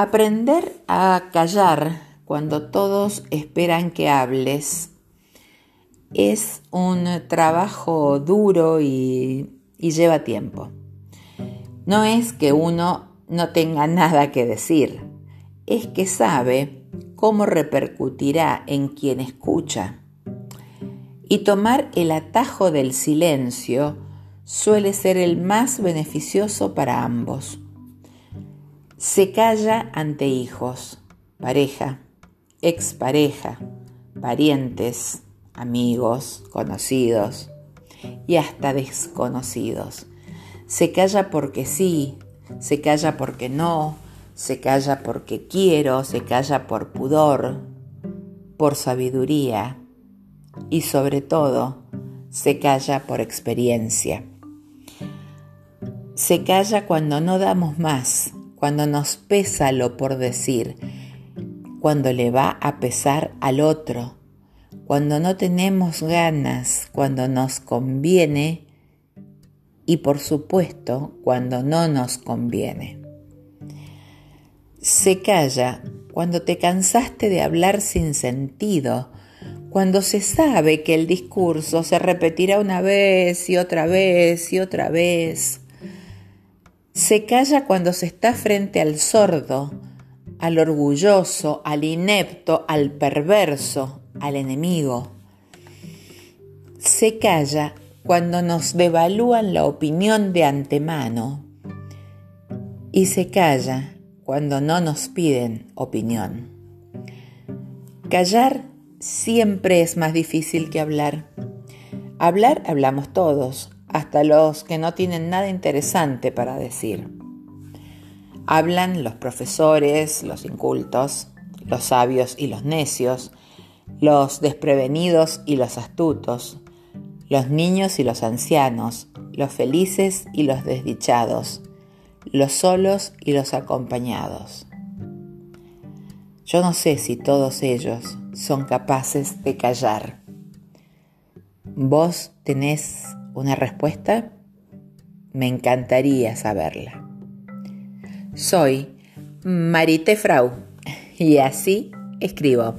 Aprender a callar cuando todos esperan que hables es un trabajo duro y, lleva tiempo. No es que uno no tenga nada que decir, es que sabe cómo repercutirá en quien escucha. Y tomar el atajo del silencio suele ser el más beneficioso para ambos. Se calla ante hijos, pareja, expareja, parientes, amigos, conocidos y hasta desconocidos. Se calla porque sí, se calla porque no, se calla porque quiero, se calla por pudor, por sabiduría y sobre todo se calla por experiencia. Se calla cuando no damos más, cuando nos pesa lo por decir, cuando le va a pesar al otro, cuando no tenemos ganas, cuando nos conviene y por supuesto cuando no nos conviene. Se calla cuando te cansaste de hablar sin sentido, cuando se sabe que el discurso se repetirá una vez y otra vez y otra vez. Se calla cuando se está frente al sordo, al orgulloso, al inepto, al perverso, al enemigo. Se calla cuando nos devalúan la opinión de antemano y se calla cuando no nos piden opinión. Callar siempre es más difícil que hablar. Hablar hablamos todos, hasta los que no tienen nada interesante para decir. Hablan los profesores, los incultos, los sabios y los necios, los desprevenidos y los astutos, los niños y los ancianos, los felices y los desdichados, los solos y los acompañados. Yo no sé si todos ellos son capaces de callar. ¿Vos tenés una respuesta? Me encantaría saberla. Soy Marite Frau y así escribo.